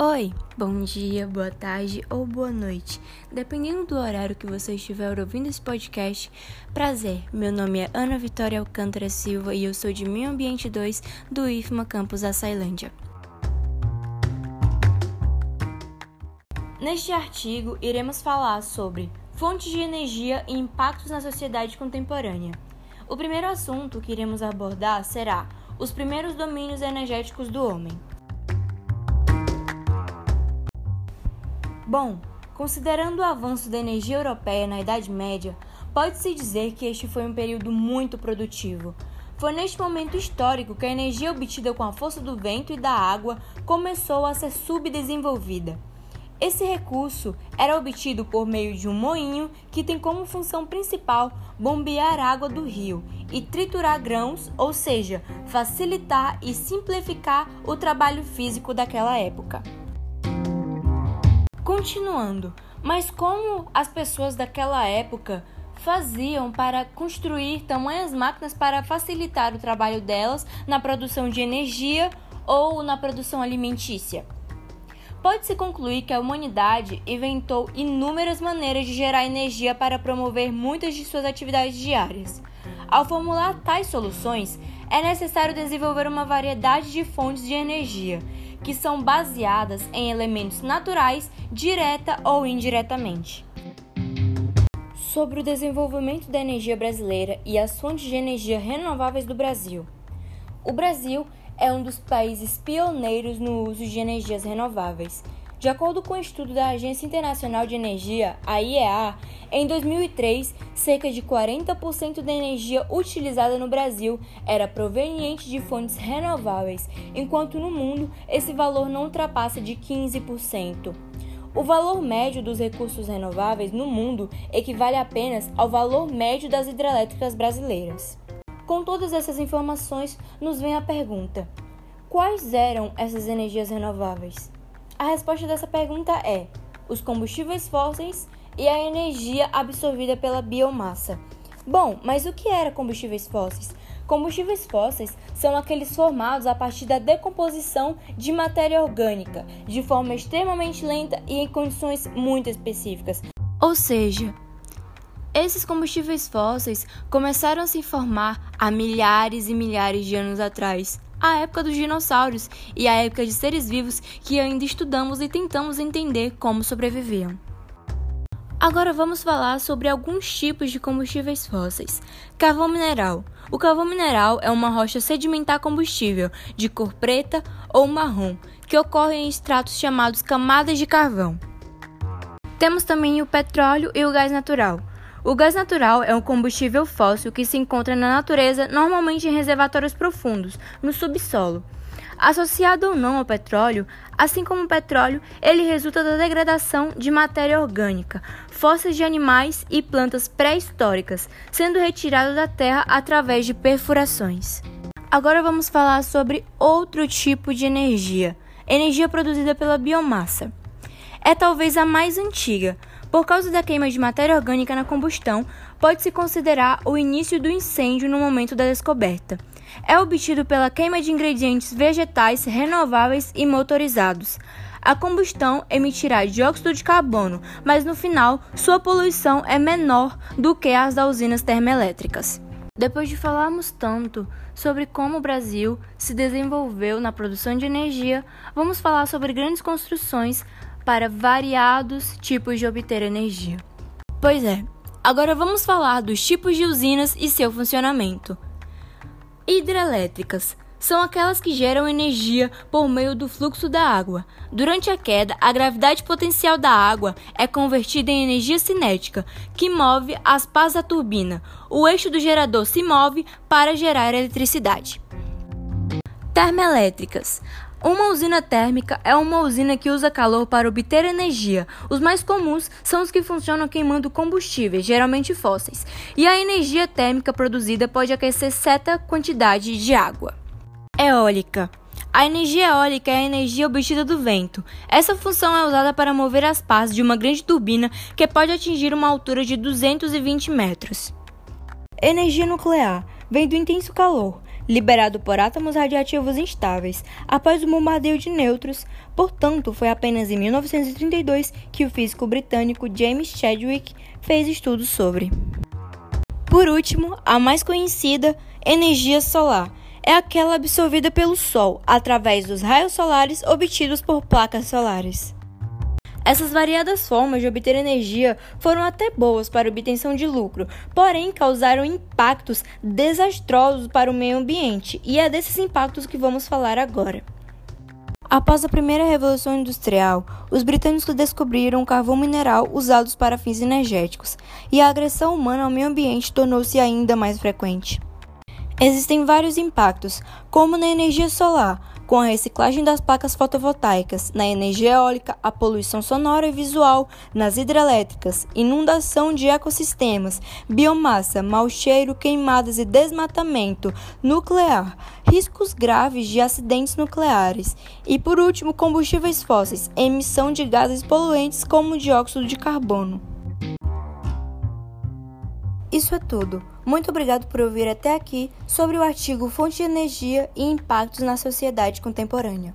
Oi, bom dia, boa tarde ou boa noite, dependendo do horário que você estiver ouvindo esse podcast. Prazer, meu nome é Ana Vitória Alcântara Silva e eu sou de Meio Ambiente 2 do IFMA Campus Açailândia. Neste artigo, iremos falar sobre fontes de energia e impactos na sociedade contemporânea. O primeiro assunto que iremos abordar será os primeiros domínios energéticos do homem. Bom, considerando o avanço da energia europeia na Idade Média, pode-se dizer que este foi um período muito produtivo. Foi neste momento histórico que a energia obtida com a força do vento e da água começou a ser subdesenvolvida. Esse recurso era obtido por meio de um moinho que tem como função principal bombear água do rio e triturar grãos, ou seja, facilitar e simplificar o trabalho físico daquela época. Continuando, mas como as pessoas daquela época faziam para construir tamanhas máquinas para facilitar o trabalho delas na produção de energia ou na produção alimentícia? Pode-se concluir que a humanidade inventou inúmeras maneiras de gerar energia para promover muitas de suas atividades diárias. Ao formular tais soluções, é necessário desenvolver uma variedade de fontes de energia que são baseadas em elementos naturais, direta ou indiretamente. Sobre o desenvolvimento da energia brasileira e as fontes de energia renováveis do Brasil. O Brasil é um dos países pioneiros no uso de energias renováveis de acordo com o um estudo da Agência Internacional de Energia, a IEA, em 2003, cerca de 40% da energia utilizada no Brasil era proveniente de fontes renováveis, enquanto no mundo esse valor não ultrapassa de 15%. O valor médio dos recursos renováveis no mundo equivale apenas ao valor médio das hidrelétricas brasileiras. Com todas essas informações, nos vem a pergunta: quais eram essas energias renováveis? A resposta dessa pergunta é: os combustíveis fósseis e a energia absorvida pela biomassa. Bom, mas o que era combustíveis fósseis? Combustíveis fósseis são aqueles formados a partir da decomposição de matéria orgânica, de forma extremamente lenta e em condições muito específicas. Ou seja, esses combustíveis fósseis começaram a se formar há milhares e milhares de anos atrás a época dos dinossauros e a época de seres vivos que ainda estudamos e tentamos entender como sobreviviam. Agora vamos falar sobre alguns tipos de combustíveis fósseis. Carvão mineral. O carvão mineral é uma rocha sedimentar combustível de cor preta ou marrom, que ocorre em estratos chamados camadas de carvão. Temos também o petróleo e o gás natural. O gás natural é um combustível fóssil que se encontra na natureza, normalmente em reservatórios profundos, no subsolo. Associado ou não ao petróleo, assim como o petróleo, ele resulta da degradação de matéria orgânica, fósseis de animais e plantas pré-históricas, sendo retirado da terra através de perfurações. Agora vamos falar sobre outro tipo de energia, energia produzida pela biomassa. É talvez a mais antiga, por causa da queima de matéria orgânica na combustão, pode-se considerar o início do incêndio no momento da descoberta. É obtido pela queima de ingredientes vegetais renováveis e motorizados. A combustão emitirá dióxido de carbono, mas no final sua poluição é menor do que as das usinas termoelétricas. Depois de falarmos tanto sobre como o Brasil se desenvolveu na produção de energia, vamos falar sobre grandes construções para variados tipos de obter energia. Pois é, agora vamos falar dos tipos de usinas e seu funcionamento. Hidrelétricas são aquelas que geram energia por meio do fluxo da água. Durante a queda, a gravidade potencial da água é convertida em energia cinética, que move as pás da turbina. O eixo do gerador se move para gerar eletricidade. Termoelétricas uma usina térmica é uma usina que usa calor para obter energia. Os mais comuns são os que funcionam queimando combustíveis, geralmente fósseis, e a energia térmica produzida pode aquecer certa quantidade de água. Eólica. A energia eólica é a energia obtida do vento. Essa função é usada para mover as pás de uma grande turbina que pode atingir uma altura de 220 metros. Energia nuclear vem do intenso calor liberado por átomos radiativos instáveis após o bombardeio de nêutrons. Portanto, foi apenas em 1932 que o físico britânico James Chadwick fez estudos sobre. Por último, a mais conhecida, energia solar, é aquela absorvida pelo Sol através dos raios solares obtidos por placas solares. Essas variadas formas de obter energia foram até boas para obtenção de lucro, porém causaram impactos desastrosos para o meio ambiente, e é desses impactos que vamos falar agora. Após a primeira revolução industrial, os britânicos descobriram o carvão mineral usados para fins energéticos, e a agressão humana ao meio ambiente tornou-se ainda mais frequente. Existem vários impactos, como na energia solar, com a reciclagem das placas fotovoltaicas, na energia eólica, a poluição sonora e visual, nas hidrelétricas, inundação de ecossistemas, biomassa, mau cheiro, queimadas e desmatamento, nuclear, riscos graves de acidentes nucleares e, por último, combustíveis fósseis, emissão de gases poluentes como dióxido de carbono. Isso é tudo. Muito obrigado por ouvir até aqui sobre o artigo Fonte de Energia e Impactos na Sociedade Contemporânea.